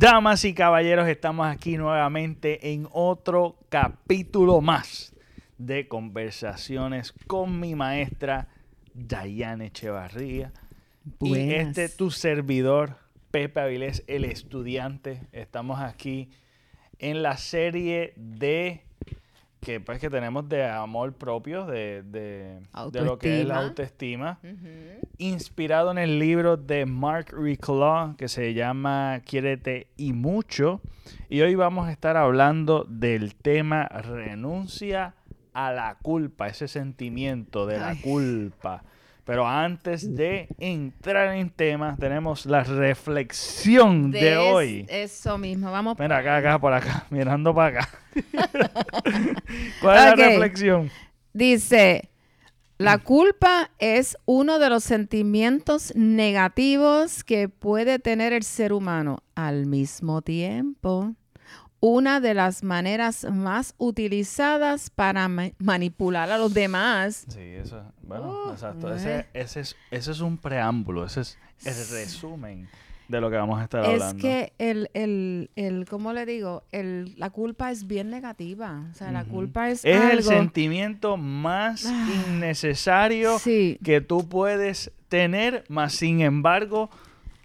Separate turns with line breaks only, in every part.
Damas y caballeros, estamos aquí nuevamente en otro capítulo más de conversaciones con mi maestra Dayane Echevarría. Y
Buenas.
este tu servidor, Pepe Avilés, el estudiante. Estamos aquí en la serie de que pues que tenemos de amor propio, de, de, de lo que es la autoestima inspirado en el libro de Mark Reclaw que se llama Quiérete y mucho. Y hoy vamos a estar hablando del tema renuncia a la culpa, ese sentimiento de la
Ay.
culpa. Pero antes de entrar en temas, tenemos la reflexión de, hoy.
Eso mismo, vamos.
Mira acá, acá, por acá, mirando para acá. ¿Cuál es la reflexión?
Dice, la culpa es uno de los sentimientos negativos que puede tener el ser humano. Al mismo tiempo, una de las maneras más utilizadas para ma- manipular a los demás.
Sí, eso, bueno,
Uh,
exacto. Ese, ese es, ese es un preámbulo, ese es el resumen de lo que vamos a estar
Es
hablando.
que el, el, el, ¿cómo le digo? El, la culpa es bien negativa. O sea, la culpa es,
es el sentimiento más
Ah,
innecesario
Sí,
que tú puedes tener, más sin embargo,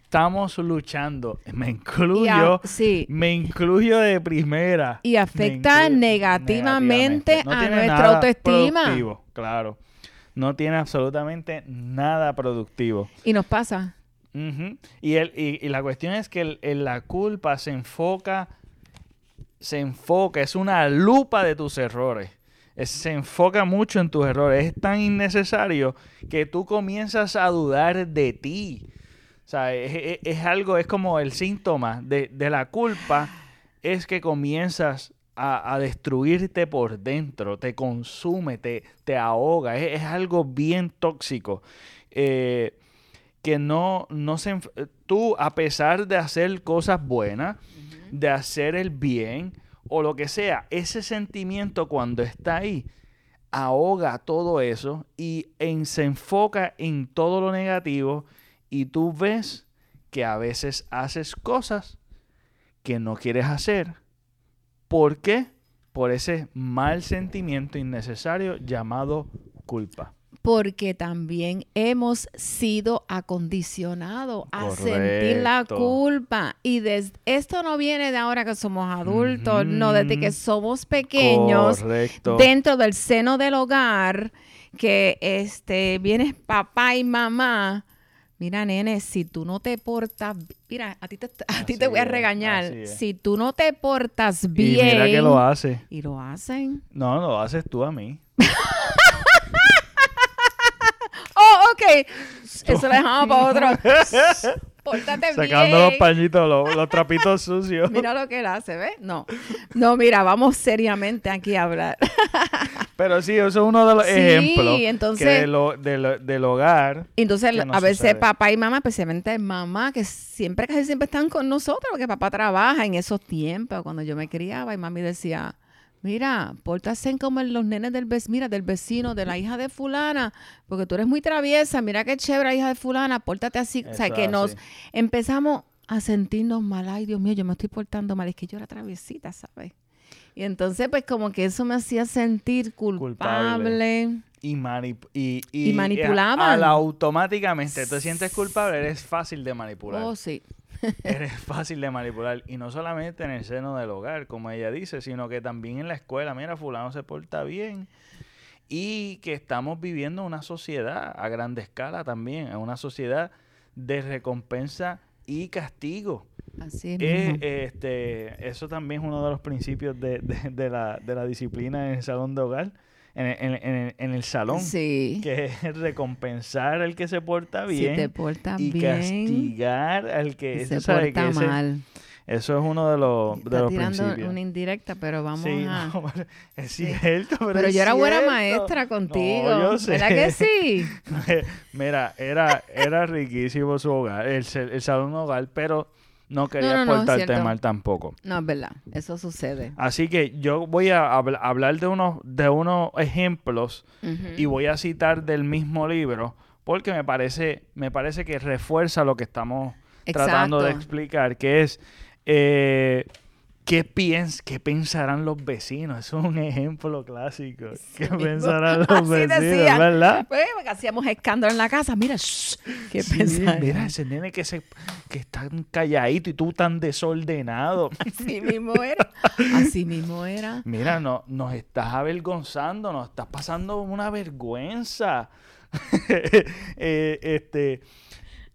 estamos luchando. Me
a-
incluyo,
sí.
me incluyo de primera.
Y afecta
incluyo
negativamente
No
a nuestra autoestima.
productivo, claro. No tiene absolutamente nada productivo.
Y nos pasa.
Y, el, y, y la cuestión es que el- el- la culpa se enfoca, se enfoca, es una lupa de tus errores. Es- se enfoca mucho en tus errores. Es tan innecesario que tú comienzas a dudar de ti. O sea, es, algo, es como el síntoma de, de la culpa, es que comienzas a, a destruirte por dentro, te consume, te, te ahoga. Es, es algo bien tóxico. Eh, que no, no se... Tú, a pesar de hacer cosas buenas, de hacer el bien o lo que sea, ese sentimiento cuando está ahí, ahoga todo eso y en- se enfoca en todo lo negativo y tú ves que a veces haces cosas que no quieres hacer. ¿Por qué? Por ese mal sentimiento innecesario llamado culpa.
Porque también hemos sido acondicionados a sentir la culpa. Y des- esto no viene de ahora que somos adultos, no, desde que somos pequeños,
Correcto.
dentro del seno del hogar, que este viene papá y mamá. Mira, nene, si tú no te portas, mira, a ti te, a ti te voy a regañar. Si tú no te portas
Y
bien,
mira que lo hace.
y lo hacen.
No, lo haces tú a mí.
Oh, ok. Eso lo dejamos para otro. Pórtate
Sacando
bien.
los pañitos, los, los trapitos sucios.
Mira lo que él hace, ¿ves? No. No, mira, vamos seriamente aquí a hablar.
Pero sí, eso es uno de los
Sí,
ejemplos
entonces-
que de lo- de lo- del hogar.
Entonces,
¿Qué nos
a veces
sucede?
papá y mamá, especialmente mamá, que siempre, casi siempre están con nosotros, porque papá trabaja en esos tiempos, cuando yo me criaba, y mami decía, mira, pórtase como los nenes del vecino, mira, del vecino, de la hija de fulana, porque tú eres muy traviesa, mira qué chévere, hija de fulana, pórtate así. o sea, que nos empezamos a sentirnos mal, ay Dios mío, yo me estoy portando mal, es que yo era traviesita, ¿sabes? Y entonces, pues como que eso me hacía sentir culpable.
Y, manip- y, y,
Y manipulaban.
a- al automáticamente te sientes culpable, eres fácil de manipular.
Oh, sí.
Eres fácil de manipular. Y no solamente en el seno del hogar, como ella dice, sino que también en la escuela. Mira, fulano se porta bien. Y que estamos viviendo una sociedad a grande escala también, una sociedad de recompensa y castigo.
Así es.
Este, eso también es uno de los principios de, de- de la, de la disciplina en el salón de hogar, en el, en el- en el- en el salón,
Sí.
que es recompensar al que se porta
Si
bien
te
y
bien,
castigar al que,
se
¿sabe? que
porta
ese-
mal.
Eso es uno de los, de los
tirando
principios.
una indirecta, pero vamos
Sí,
a...
no, es
Sí.
cierto, pero,
Pero
es
yo era buena maestra contigo.
No, yo sé.
¿Verdad que sí?
Mira, era, era riquísimo su hogar, el, el salón hogar, pero no quería
no, no,
portarte mal tampoco.
No, es verdad. Eso sucede.
Así que yo voy a habl- hablar de unos, de unos ejemplos y voy a citar del mismo libro porque me parece, me parece que refuerza lo que estamos tratando de explicar, que es Eh, ¿qué, piens ¿Qué pensarán los vecinos? Eso es un ejemplo clásico. ¿Qué
mismo.
pensarán los
Así
vecinos,
decía.
verdad?
Pues, porque hacíamos escándalo en la casa. Mira, shh, ¿qué
Sí,
pensarán?
mira ese nene que, se, que está calladito y tú tan desordenado.
Así mismo era. Así mismo era.
Mira, no, nos estás avergonzando, nos estás pasando una vergüenza. Eh, este,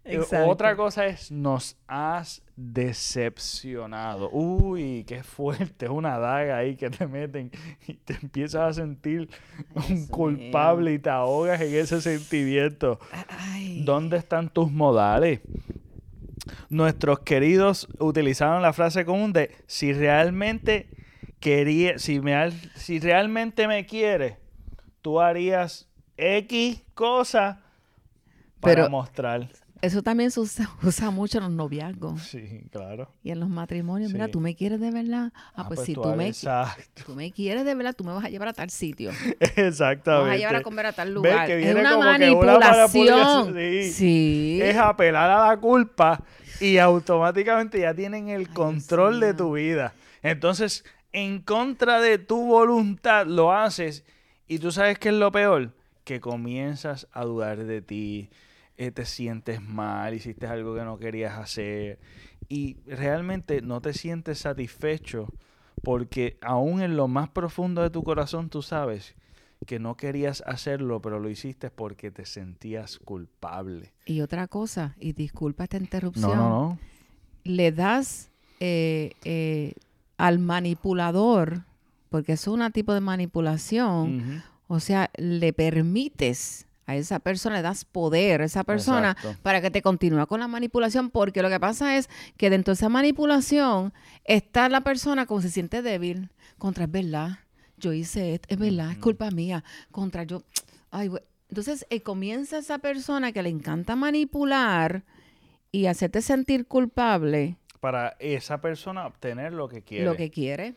Exacto.
otra cosa es, nos has decepcionado. Uy, qué fuerte, es una daga ahí que te meten y te empiezas a sentir un
Eso
culpable y te ahogas en ese sentimiento.
Ay.
¿Dónde están tus modales? Nuestros queridos utilizaron la frase común de si realmente quería, si me si realmente me quieres, tú harías X cosa para
Pero-
mostrar.
Eso también se usa, usa mucho en los noviazgos
Sí, claro.
y en los matrimonios. Mira, tú me quieres de verdad. Ah, pues, si tú me,
Exacto.
tú me quieres de verdad, tú me vas a llevar a tal sitio.
Exactamente.
Me vas a llevar a comer a tal
¿Ves
lugar.
que
es una
como que una
manipulación.
Sí.
Sí.
Es apelar a la culpa y automáticamente ya tienen el control de tu vida. Entonces, en contra de tu voluntad lo haces y tú sabes qué es lo peor, que comienzas a dudar de ti, eh, te sientes mal, hiciste algo que no querías hacer y realmente no te sientes satisfecho porque aún en lo más profundo de tu corazón tú sabes que no querías hacerlo, pero lo hiciste porque te sentías culpable.
Y otra cosa, y disculpa esta interrupción.
No, no, no.
le das eh, eh, al manipulador, porque es un tipo de manipulación, o sea, le permites a esa persona, le das poder a esa persona
Exacto.
para que te continúe con la manipulación, porque lo que pasa es que dentro de esa manipulación está la persona como se siente débil, contra es verdad, yo hice esto, es verdad, es culpa mía, contra yo, ay, entonces eh, comienza esa persona que le encanta manipular y hacerte sentir culpable
Para esa persona obtener lo que quiere.
lo que quiere.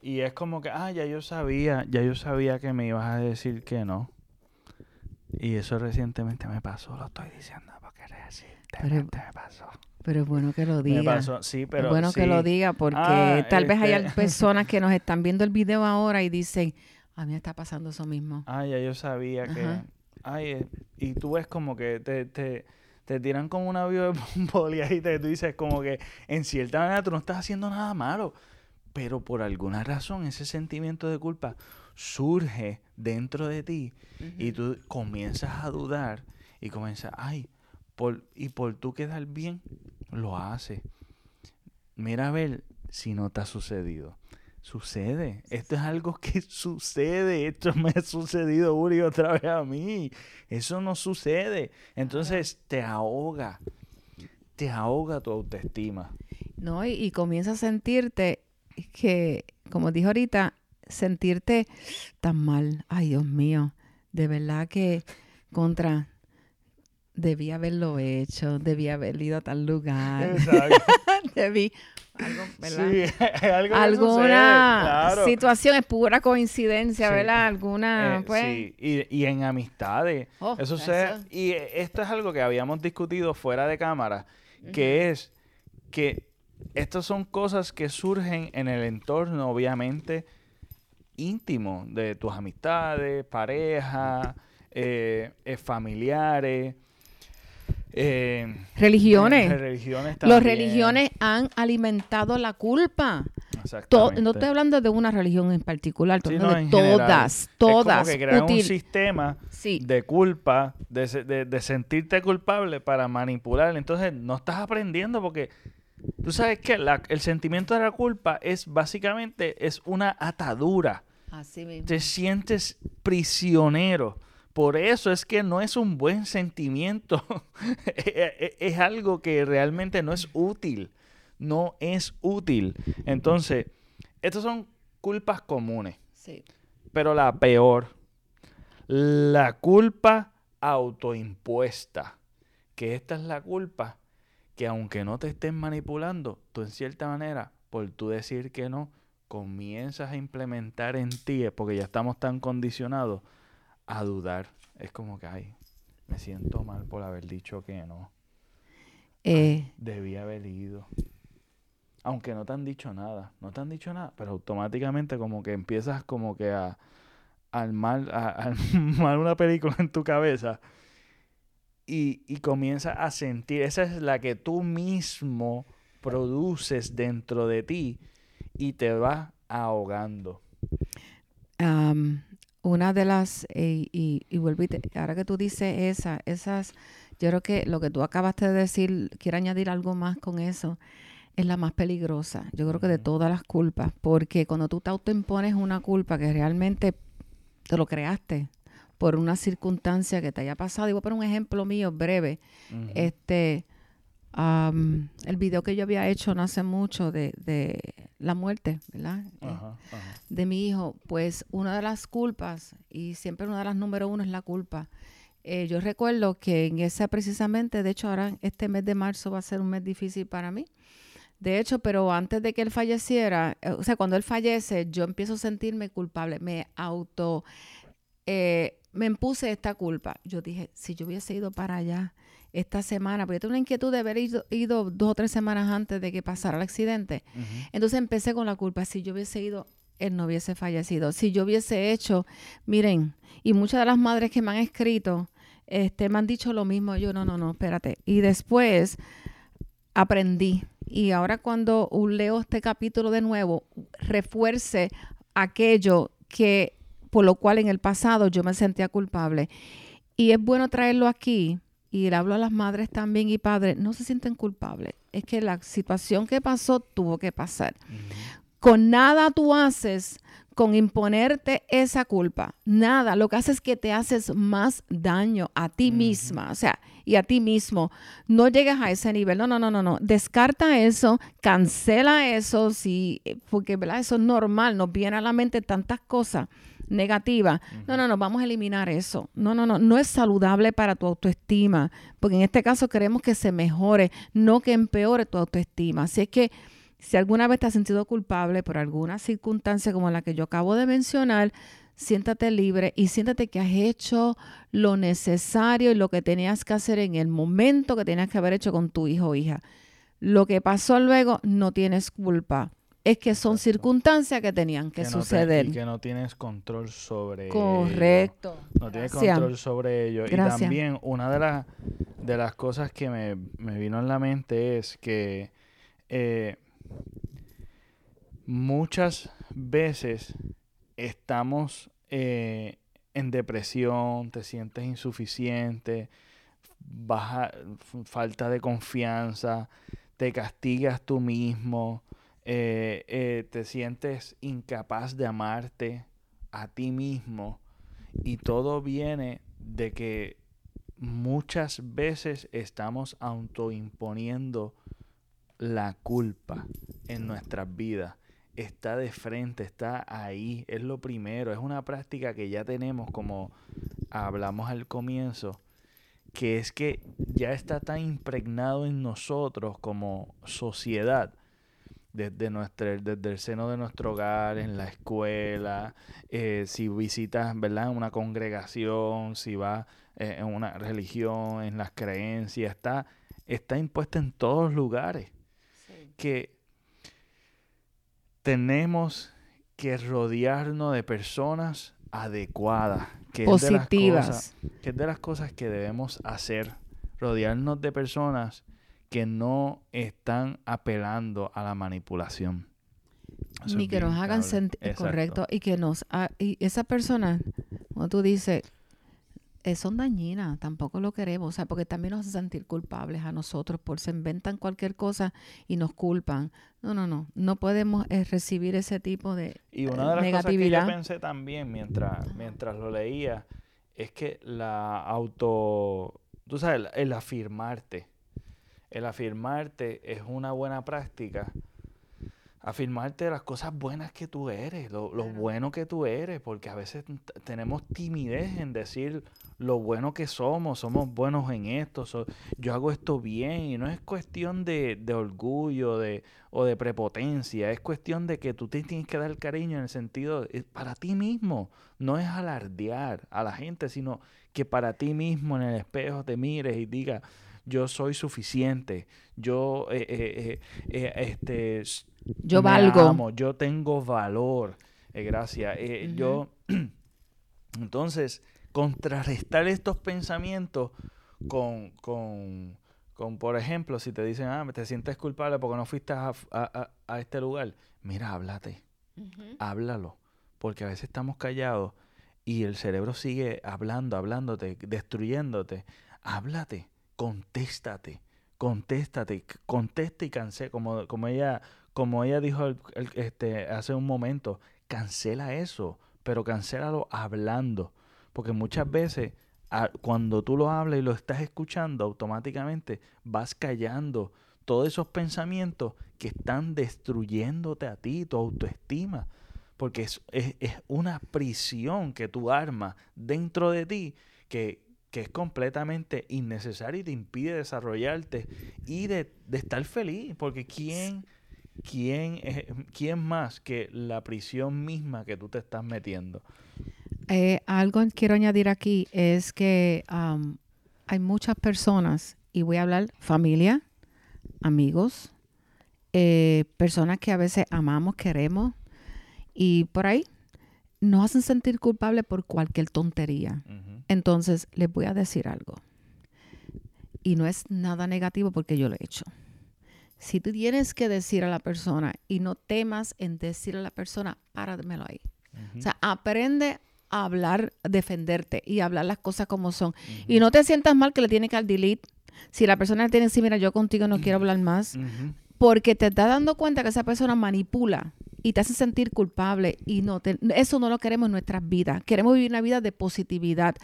Y es como que, ah, ya yo sabía, ya yo sabía que me ibas a decir que no. Y eso recientemente me pasó, lo estoy diciendo porque recientemente me pasó.
Pero es bueno que lo
Me
diga.
pasó, sí, pero
es bueno que lo diga porque
Ah,
tal vez haya
este-
personas que nos están viendo el video ahora y dicen, a mí me está pasando eso mismo.
Ah, ya yo sabía que...
Ajá.
Ay, eh, y tú ves como que te, te, te tiran como un avión de boli ahí, te, tú dices como que en cierta manera tú no estás haciendo nada malo, pero por alguna razón ese sentimiento de culpa surge dentro de ti y tú comienzas a dudar y comienzas, ay, por, y por tú quedar bien, lo haces. Mira a ver si no te ha sucedido. Sucede. Esto es algo que sucede. Esto me ha sucedido una y otra vez a mí. Eso no sucede. Entonces te ahoga. Te ahoga tu autoestima.
¿No? Y, y comienza a sentirte que, como dijo ahorita, sentirte tan mal. Ay, Dios mío, de verdad que contra... Debí haberlo hecho, debí haber ido a tal lugar,
Exacto.
debí... Algo, ¿verdad?
Sí, es algo que
alguna
sucede, claro.
situación es pura coincidencia,
Sí.
¿verdad? Alguna,
Eh,
pues.
sí, y, y en amistades.
Oh,
eso se, y esto es algo que habíamos discutido fuera de cámara, que es que estas son cosas que surgen en el entorno, obviamente, íntimo de tus amistades, pareja, eh, eh, familiares. eh,
Religiones.
religiones
Los religiones han alimentado la culpa. To- no estoy hablando de una religión en particular, estoy
Sí,
hablando
no,
de
en general.
todas,
Es como
todas.
que crean un sistema
Sí.
de culpa, de, se- de- de sentirte culpable para manipular. Entonces no estás aprendiendo porque tú sabes que la- el sentimiento de la culpa es básicamente es una atadura.
Así mismo.
Te sientes prisionero. Por eso es que no es un buen sentimiento. es es algo que realmente no es útil. No es útil. Entonces, estas son culpas comunes.
Sí.
Pero la peor, la culpa autoimpuesta. Que esta es la culpa que aunque no te estén manipulando, tú en cierta manera, por tú decir que no, comienzas a implementar en ti, porque ya estamos tan condicionados, a dudar. Es como que, ay, me siento mal por haber dicho que no.
Eh,
Debí haber ido. aunque no te han dicho nada, no te han dicho nada, pero automáticamente como que empiezas como que a armar, a, a armar una película en tu cabeza y, y comienzas a sentir, esa es la que tú mismo produces dentro de ti y te vas ahogando.
Am, una de las, eh, y, y vuelvo y te- ahora que tú dices esa, esas, yo creo que lo que tú acabaste de decir, quiero añadir algo más con eso, es la más peligrosa, yo creo que de todas las culpas, porque cuando tú te autoimpones una culpa que realmente te lo creaste por una circunstancia que te haya pasado, y voy a poner un ejemplo mío breve, este, am, el video que yo había hecho no hace mucho de, de la muerte, ¿verdad? Eh,
Ajá, ajá.
de mi hijo, pues una de las culpas, y siempre una de las número uno es la culpa. Eh, yo recuerdo que en esa precisamente, de hecho ahora este mes de marzo va a ser un mes difícil para mí. De hecho, pero antes de que él falleciera, eh, o sea, cuando él fallece, yo empiezo a sentirme culpable, me auto, eh, me impuse esta culpa. Yo dije, si yo hubiese ido para allá esta semana, porque yo tengo una inquietud de haber ido, ido dos o tres semanas antes de que pasara el accidente. Entonces empecé con la culpa. Si yo hubiese ido, él no hubiese fallecido. Si yo hubiese hecho, miren, y muchas de las madres que me han escrito, este, me han dicho lo mismo. Yo, no, no, no, espérate. Y después aprendí. Y ahora cuando leo este capítulo de nuevo, refuerce aquello que por lo cual en el pasado yo me sentía culpable. Y es bueno traerlo aquí y le hablo a las madres también y padres, no se sienten culpables. Es que la situación que pasó tuvo que pasar. Con nada tú haces con imponerte esa culpa. Nada. Lo que haces es que te haces más daño a ti misma, o sea, y a ti mismo. No llegas a ese nivel. No, no, no, no, no. Descarta eso, cancela eso, sí, eh, porque ¿verdad? eso es normal. Nos viene a la mente tantas cosas negativas. No, no, no, vamos a eliminar eso. No, no, no, no es saludable para tu autoestima, porque en este caso queremos que se mejore, no que empeore tu autoestima. Así es que si alguna vez te has sentido culpable por alguna circunstancia como la que yo acabo de mencionar, siéntate libre y siéntate que has hecho lo necesario y lo que tenías que hacer en el momento que tenías que haber hecho con tu hijo o hija. Lo que pasó luego no tienes culpa. Es que son
Exacto.
circunstancias que tenían que,
no te-
suceder.
y que no tienes control sobre ello.
Correcto.
No tienes control sobre ello.
Gracias.
Y también una de, las de las cosas que me, me vino en la mente es que eh, muchas veces estamos eh, en depresión, te sientes insuficiente, baja, falta de confianza, te castigas tú mismo, eh, eh, te sientes incapaz de amarte a ti mismo y todo viene de que muchas veces estamos autoimponiendo la culpa en nuestras vidas. Está de frente, está ahí, es lo primero, es una práctica que ya tenemos como hablamos al comienzo, que es que ya está tan impregnado en nosotros como sociedad, desde, nuestra, desde el seno de nuestro hogar, en la escuela, eh, si visitas, ¿verdad? Una congregación, si vas eh, en una religión, en las creencias, está, está impuesta en todos lugares. Que tenemos que rodearnos de personas adecuadas, que es de las
Positivas.
cosas- que es de las cosas que debemos hacer, rodearnos de personas que no están apelando a la manipulación. Eso
Ni que nos hagan sentir
Exacto.
correcto y que nos ha- y esa persona cuando tú dices eh, son dañinas tampoco lo queremos o sea porque también nos hacen sentir culpables a nosotros por se inventan cualquier cosa y nos culpan no no no no podemos eh, recibir ese tipo de
Y
eh,
una de las cosas que yo pensé también mientras, mientras lo leía es que la auto, tú sabes, el, el afirmarte, el afirmarte es una buena práctica. Afirmarte de las cosas buenas que tú eres, lo, lo
Claro.
bueno que tú eres, porque a veces tenemos timidez en decir lo bueno que somos, somos buenos en esto, so- yo hago esto bien, y no es cuestión de, de orgullo de, o de prepotencia, es cuestión de que tú te tienes que dar cariño en el sentido de- para ti mismo, no es alardear a la gente, sino que para ti mismo en el espejo te mires y digas, yo soy suficiente, yo, eh, eh, eh, este,
yo valgo.
amo, yo tengo valor, gracias. Yo, entonces, contrarrestar estos pensamientos con, con, con, por ejemplo, si te dicen, ah, te sientes culpable porque no fuiste a, a, a este lugar, mira, háblate, háblalo, porque a veces estamos callados y el cerebro sigue hablando, hablándote, destruyéndote. Háblate, contéstate, contéstate, contesta y cancela, como, como ella, como ella dijo este, hace un momento, cancela eso, pero cancélalo hablando, porque muchas veces cuando tú lo hablas y lo estás escuchando, automáticamente vas callando todos esos pensamientos que están destruyéndote a ti, tu autoestima porque es, una prisión que tú armas dentro de ti que, es completamente innecesaria y te impide desarrollarte y de, estar feliz, porque ¿quién, quién, quién más que la prisión misma que tú te estás metiendo?
Eh, algo que quiero añadir aquí es que hay muchas personas, y voy a hablar familia, amigos, eh, personas que a veces amamos, queremos, y por ahí nos hacen sentir culpables por cualquier tontería. Entonces, les voy a decir algo. Y no es nada negativo porque yo lo he hecho. Si tú tienes que decir a la persona y no temas en decir a la persona, páramelo ahí. O sea, aprende a hablar, defenderte y hablar las cosas como son. Y no te sientas mal que le tienes que dar delete. Si la persona tiene que decir, mira, yo contigo no quiero hablar más, porque te estás dando cuenta que esa persona manipula y te hace sentir culpable y no eso no lo queremos en nuestras vidas. Queremos vivir una vida de positividad.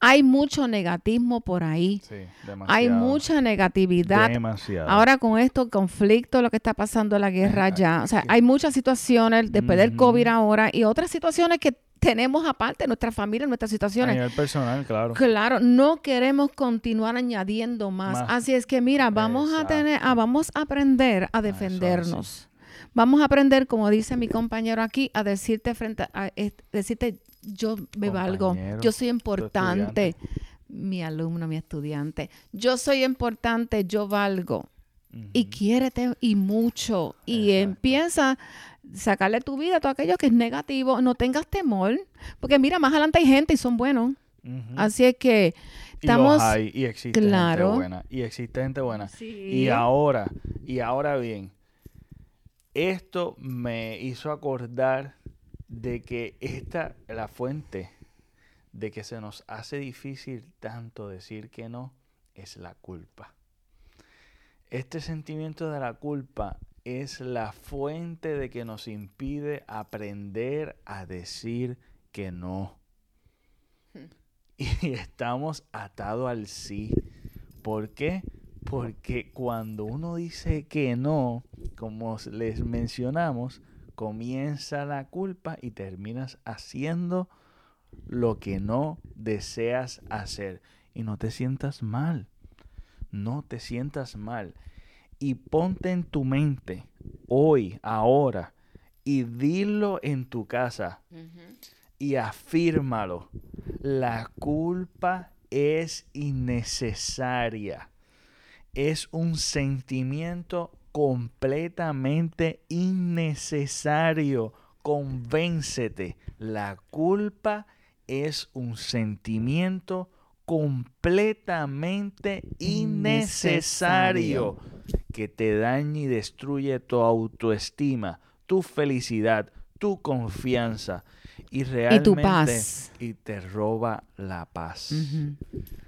Hay mucho negativismo por ahí. Sí, demasiado. Hay mucha negatividad. Demasiado. Ahora con esto conflicto, lo que está pasando la guerra ya, o sea, hay muchas situaciones después del COVID ahora y otras situaciones que tenemos aparte nuestra familia, nuestras situaciones.
A nivel personal, claro.
Claro, no queremos continuar añadiendo más. Así es que mira, vamos a tener, ah, vamos a aprender a defendernos. Vamos a aprender, como dice mi compañero aquí, a decirte frente a, decirte yo me valgo, yo soy importante, mi alumno, mi estudiante, yo soy importante, yo valgo. Y quiérete y mucho. Y empieza a sacarle tu vida a todo aquello que es negativo. No tengas temor. Porque mira, más adelante hay gente y son buenos. Así es que estamos.
Y, hay, y existe gente buena. Y existe gente buena. Y ahora, y ahora bien, esto me hizo acordar de que esta, la fuente de que se nos hace difícil tanto decir que no, es la culpa. Este sentimiento de la culpa es la fuente de que nos impide aprender a decir que no. Hmm. Y estamos atados al sí. ¿Por qué? Porque cuando uno dice que no, como les mencionamos, comienza la culpa y terminas haciendo lo que no deseas hacer. Y no te sientas mal. No te sientas mal. Y ponte en tu mente hoy, ahora, y dilo en tu casa. Y afírmalo. La culpa es innecesaria es un sentimiento completamente innecesario. Convéncete, la culpa es un sentimiento completamente innecesario que te daña y destruye tu autoestima, tu felicidad, tu confianza y realmente
y, tu paz.
y te roba la paz.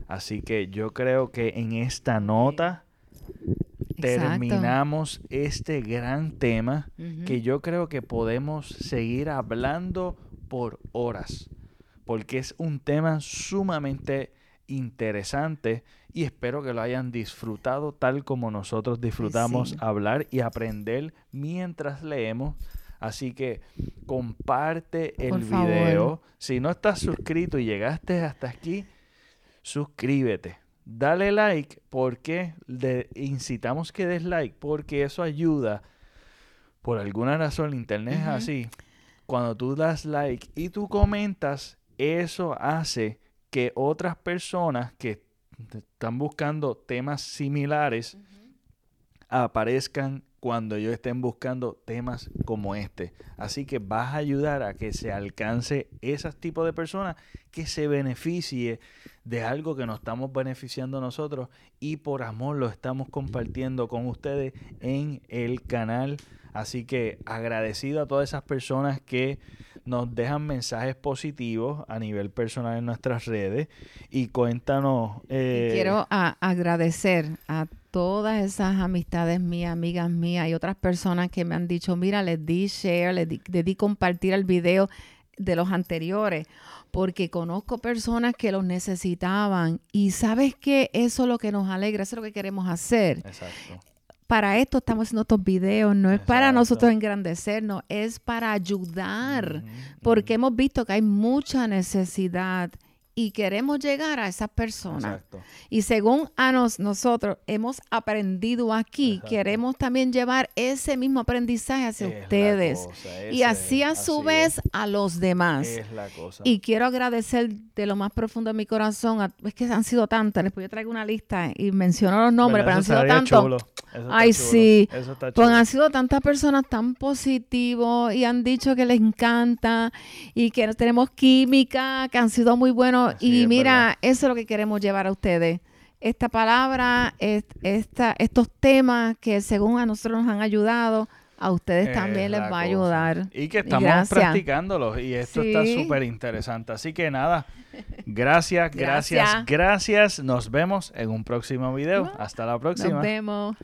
Así que yo creo que en esta nota terminamos este gran tema que yo creo que podemos seguir hablando por horas, porque es un tema sumamente interesante y espero que lo hayan disfrutado tal como nosotros disfrutamos hablar y aprender mientras leemos. Así que comparte el video. Si no estás suscrito y llegaste hasta aquí, suscríbete. Dale like porque le incitamos que des like porque eso ayuda. Por alguna razón el internet es así. Cuando tú das like y tú comentas, eso hace que otras personas que están buscando temas similares aparezcan cuando ellos estén buscando temas como este. Así que vas a ayudar a que se alcance ese tipo de personas que se beneficie de algo que nos estamos beneficiando nosotros y por amor lo estamos compartiendo con ustedes en el canal. Así que agradecido a todas esas personas que nos dejan mensajes positivos a nivel personal en nuestras redes y cuéntanos.
Eh, quiero agradecer a todas esas amistades mías, amigas mías y otras personas que me han dicho, mira, les di share, les di, les di compartir el video de los anteriores, porque conozco personas que los necesitaban. Y sabes que eso es lo que nos alegra, eso es lo que queremos hacer. Exacto. Para esto estamos haciendo estos videos, no es para nosotros engrandecernos, es para ayudar, porque hemos visto que hay mucha necesidad y queremos llegar a esas personas. Y según a nosotros hemos aprendido aquí, queremos también llevar ese mismo aprendizaje hacia ustedes. y así a su vez a los demás. Y quiero agradecer de lo más profundo de mi corazón, es que han sido tantas, después yo traigo una lista y menciono los nombres, pero han sido tantos. Ay, sí. Pues han sido tantas personas tan positivos y han dicho que les encanta y que tenemos química, que han sido muy buenos y mira, eso es lo que queremos llevar a ustedes. Esta palabra, esta, estos temas que según a nosotros nos han ayudado, a ustedes también les va a ayudar.
Y que estamos practicándolos y esto está súper interesante. Así que nada, gracias, gracias, gracias, gracias. Nos vemos en un próximo video. Hasta la próxima.
Nos vemos.